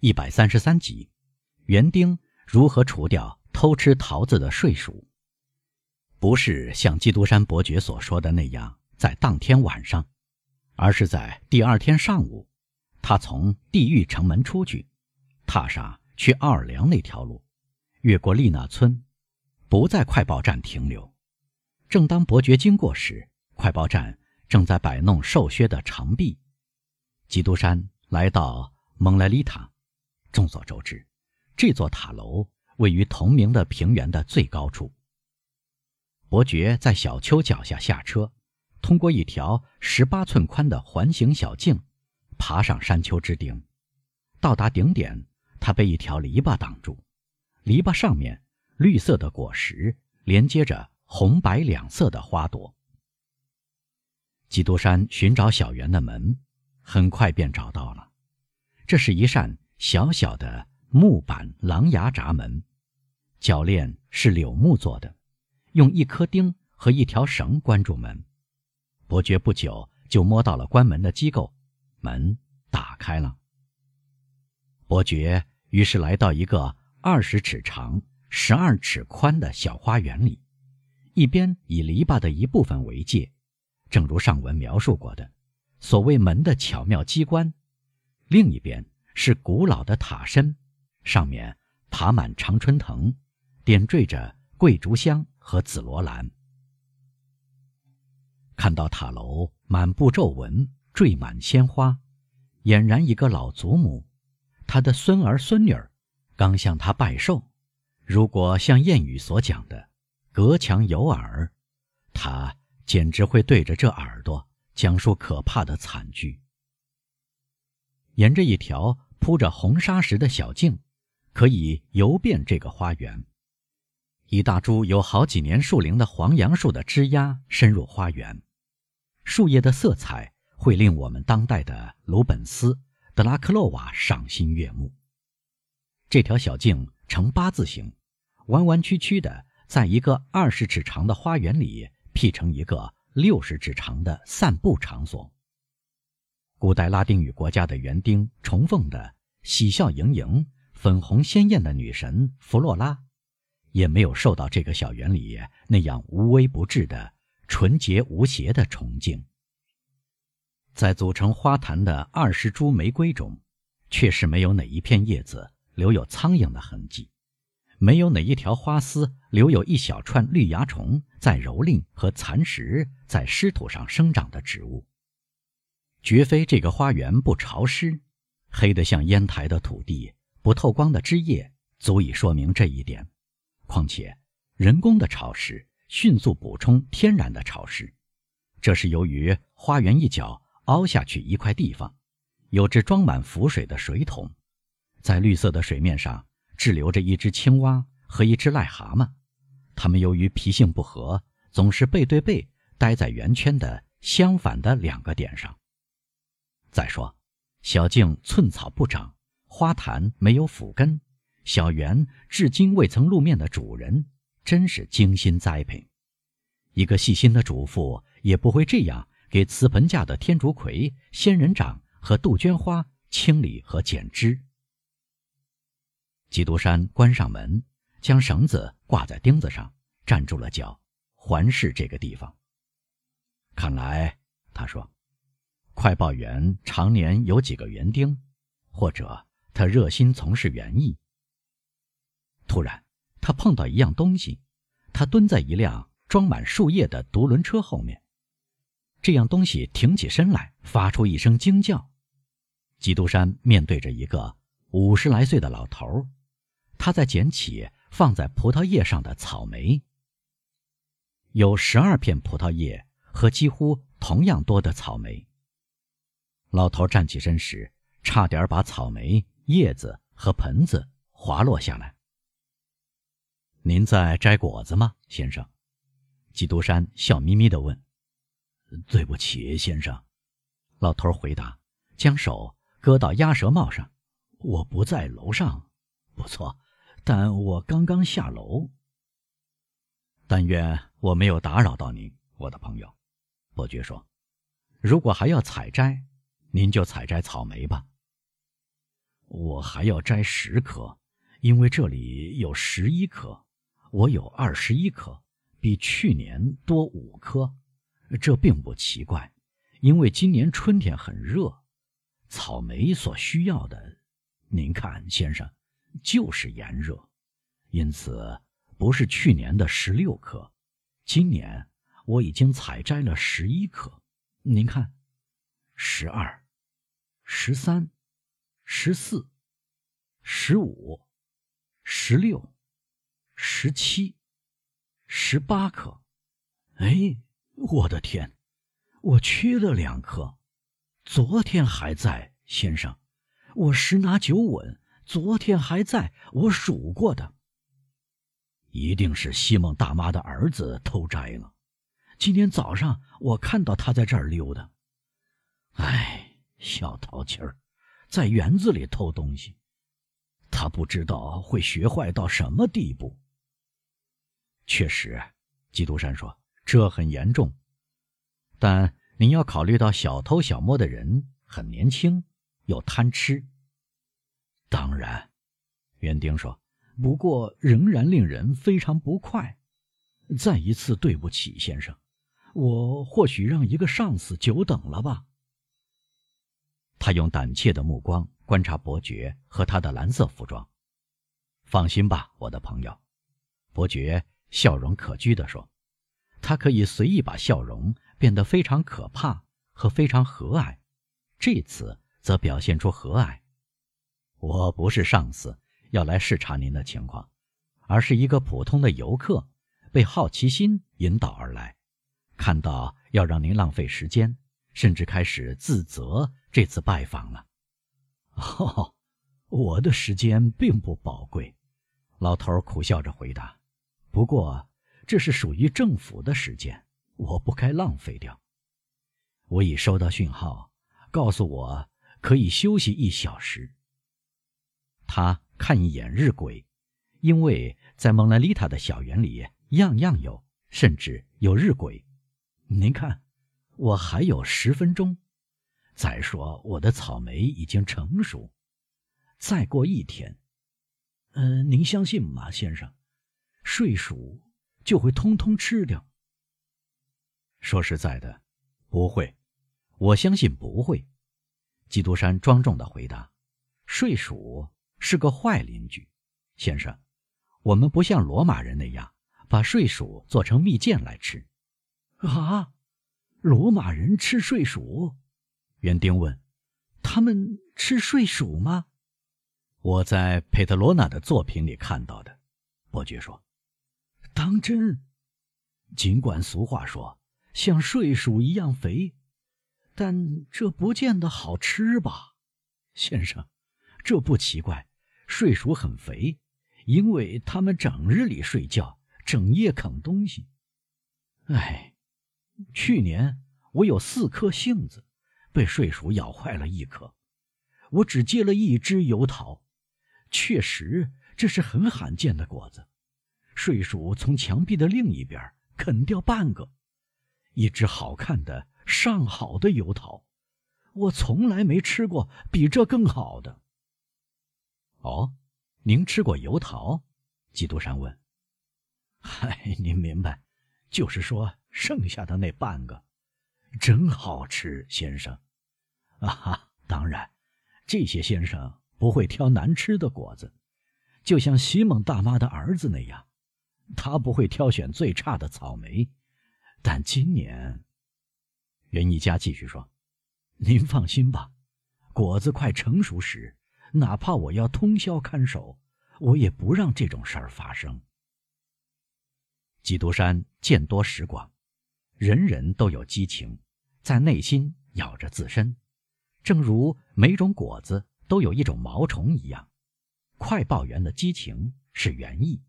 一百三十三集：园丁如何除掉偷吃桃子的睡鼠？不是像基督山伯爵所说的那样，在当天晚上，而是在第二天上午，他从地狱城门出去，踏上去奥尔良那条路，越过丽娜村，不在快报站停留。正当伯爵经过时，快报站正在摆弄瘦削的长臂。基督山来到。蒙莱丽塔，众所周知，这座塔楼位于同名的平原的最高处。伯爵在小丘脚下下车，通过一条十八寸宽的环形小径，爬上山丘之顶。到达顶点，他被一条篱笆挡住，篱笆上面绿色的果实连接着红白两色的花朵。基督山寻找小园的门，很快便找到了。这是一扇小小的木板狼牙闸门，铰链是柳木做的，用一颗钉和一条绳关住门。伯爵不久就摸到了关门的机构，门打开了。伯爵于是来到一个二十尺长、十二尺宽的小花园里，一边以篱笆的一部分为界，正如上文描述过的，所谓门的巧妙机关。另一边是古老的塔身，上面爬满常春藤，点缀着桂竹香和紫罗兰。看到塔楼满布皱纹，缀满鲜花，俨然一个老祖母，他的孙儿孙女儿刚向他拜寿。如果像谚语所讲的“隔墙有耳”，他简直会对着这耳朵讲述可怕的惨剧。沿着一条铺着红砂石的小径，可以游遍这个花园。一大株有好几年树龄的黄杨树的枝丫深入花园，树叶的色彩会令我们当代的鲁本斯、德拉克洛瓦赏心悦目。这条小径呈八字形，弯弯曲曲的，在一个二十尺长的花园里辟成一个六十尺长的散步场所。古代拉丁语国家的园丁崇奉的喜笑盈盈、粉红鲜艳的女神弗洛拉，也没有受到这个小园里那样无微不至的纯洁无邪的崇敬。在组成花坛的二十株玫瑰中，确实没有哪一片叶子留有苍蝇的痕迹，没有哪一条花丝留有一小串绿蚜虫在蹂躏和蚕食在湿土上生长的植物。绝非这个花园不潮湿，黑得像烟台的土地，不透光的枝叶足以说明这一点。况且，人工的潮湿迅速补充天然的潮湿，这是由于花园一角凹下去一块地方，有只装满浮水的水桶，在绿色的水面上滞留着一只青蛙和一只癞蛤蟆，它们由于脾性不合，总是背对背待在圆圈的相反的两个点上。再说，小径寸草不长，花坛没有腐根，小园至今未曾露面的主人，真是精心栽培。一个细心的主妇也不会这样给瓷盆架的天竺葵、仙人掌和杜鹃花清理和剪枝。基督山关上门，将绳子挂在钉子上，站住了脚，环视这个地方。看来，他说。快报员常年有几个园丁，或者他热心从事园艺。突然，他碰到一样东西，他蹲在一辆装满树叶的独轮车后面。这样东西挺起身来，发出一声惊叫。基督山面对着一个五十来岁的老头，他在捡起放在葡萄叶上的草莓。有十二片葡萄叶和几乎同样多的草莓。老头站起身时，差点把草莓叶子和盆子滑落下来。您在摘果子吗，先生？基督山笑眯眯地问。“对不起，先生。”老头回答，将手搁到鸭舌帽上。“我不在楼上。”“不错，但我刚刚下楼。”“但愿我没有打扰到您，我的朋友。”伯爵说。“如果还要采摘。”您就采摘草莓吧。我还要摘十颗，因为这里有十一颗，我有二十一颗，比去年多五颗。这并不奇怪，因为今年春天很热，草莓所需要的，您看，先生，就是炎热，因此不是去年的十六颗，今年我已经采摘了十一颗。您看，十二、十三、十四、十五、十六、十七、十八颗。哎，我的天，我缺了两颗。昨天还在，先生，我十拿九稳。昨天还在，我数过的。一定是西蒙大妈的儿子偷摘了。今天早上我看到他在这儿溜达。小淘气儿，在园子里偷东西，他不知道会学坏到什么地步。确实，基督山说这很严重，但您要考虑到小偷小摸的人很年轻，又贪吃。当然，园丁说，不过仍然令人非常不快。再一次对不起，先生。我或许让一个上司久等了吧。他用胆怯的目光观察伯爵和他的蓝色服装。放心吧，我的朋友，伯爵笑容可掬地说。他可以随意把笑容变得非常可怕和非常和蔼，这次则表现出和蔼。我不是上司，要来视察您的情况，而是一个普通的游客，被好奇心引导而来。看到要让您浪费时间，甚至开始自责这次拜访了。哦，我的时间并不宝贵，老头苦笑着回答。不过这是属于政府的时间，我不该浪费掉。我已收到讯号，告诉我可以休息一小时。他看一眼日晷，因为在蒙娜丽塔的小园里样样有，甚至有日晷。您看，我还有十分钟。再说，我的草莓已经成熟，再过一天，嗯，您相信吗，先生？睡鼠就会通通吃掉。说实在的，不会，我相信不会。基督山庄重的回答：“睡鼠是个坏邻居，先生。我们不像罗马人那样把睡鼠做成蜜饯来吃。”啊，罗马人吃睡鼠？园丁问：“他们吃睡鼠吗？”我在佩特罗娜的作品里看到的。伯爵说：“当真？尽管俗话说像睡鼠一样肥，但这不见得好吃吧，先生？这不奇怪。睡鼠很肥，因为他们整日里睡觉，整夜啃东西。哎。”去年我有四颗杏子，被睡鼠咬坏了一颗。我只结了一只油桃，确实这是很罕见的果子。睡鼠从墙壁的另一边啃掉半个，一只好看的上好的油桃。我从来没吃过比这更好的。哦，您吃过油桃？基督山问。嗨，您明白，就是说。剩下的那半个，真好吃，先生。啊哈，当然，这些先生不会挑难吃的果子，就像西蒙大妈的儿子那样，他不会挑选最差的草莓。但今年，袁一家继续说：“您放心吧，果子快成熟时，哪怕我要通宵看守，我也不让这种事儿发生。”基督山见多识广。人人都有激情，在内心咬着自身，正如每种果子都有一种毛虫一样。快报员的激情是园艺。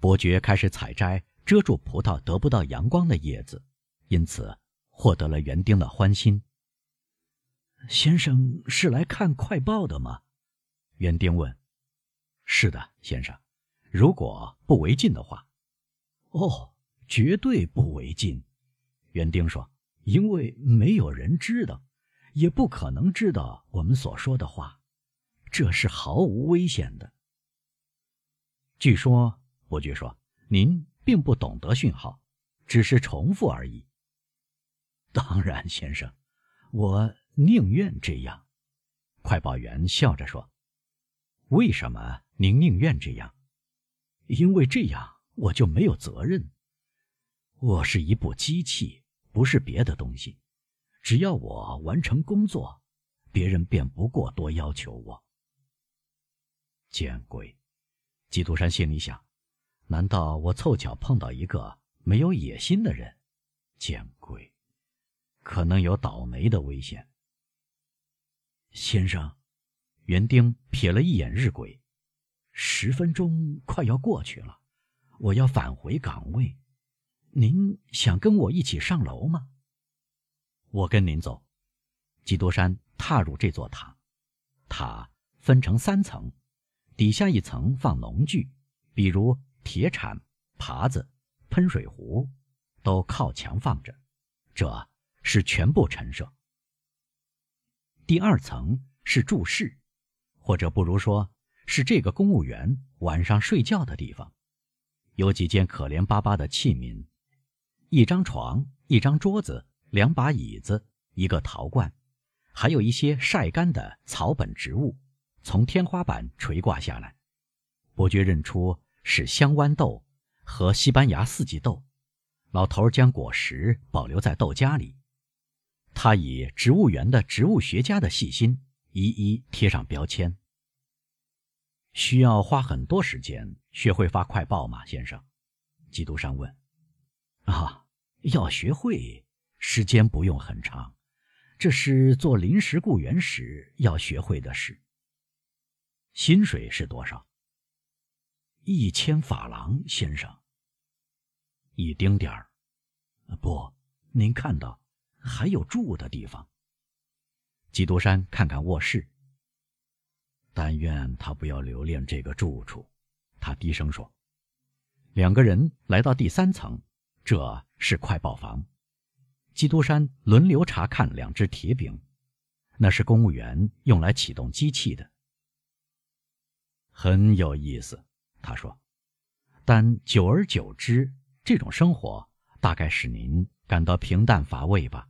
伯爵开始采摘遮住葡萄得不到阳光的叶子，因此获得了园丁的欢心。先生是来看快报的吗？园丁问。是的，先生，如果不违禁的话。哦，绝对不违禁。园丁说：“因为没有人知道，也不可能知道我们所说的话，这是毫无危险的。据说，伯爵说，您并不懂得讯号，只是重复而已。当然，先生，我宁愿这样。快报员笑着说：“为什么您宁愿这样？因为这样我就没有责任。我是一部机器，不是别的东西。只要我完成工作，别人便不过多要求我。”见鬼！基督山心里想：“难道我凑巧碰到一个没有野心的人？见鬼！可能有倒霉的危险。”先生，园丁瞥了一眼日晷，十分钟快要过去了，我要返回岗位。您想跟我一起上楼吗？我跟您走。基督山踏入这座塔，塔分成三层，底下一层放农具，比如铁铲、耙子、喷水壶，都靠墙放着，这是全部陈设。第二层是住室，或者不如说是这个公务员晚上睡觉的地方。有几件可怜巴巴的器皿，一张床，一张桌子，两把椅子，一个陶罐，还有一些晒干的草本植物，从天花板垂挂下来。伯爵认出是香豌豆和西班牙四季豆。老头将果实保留在豆荚里。他以植物园的植物学家的细心，一一贴上标签。需要花很多时间学会发快报吗，先生？基督山问。啊，要学会，时间不用很长，这是做临时雇员时要学会的事。薪水是多少？一千法郎，先生。一丁点儿。不，您看到。还有住的地方。基督山看看卧室。但愿他不要留恋这个住处，他低声说。两个人来到第三层，这是快报房。基督山轮流查看两只铁饼，那是公务员用来启动机器的。很有意思，他说。但久而久之，这种生活大概使您感到平淡乏味吧。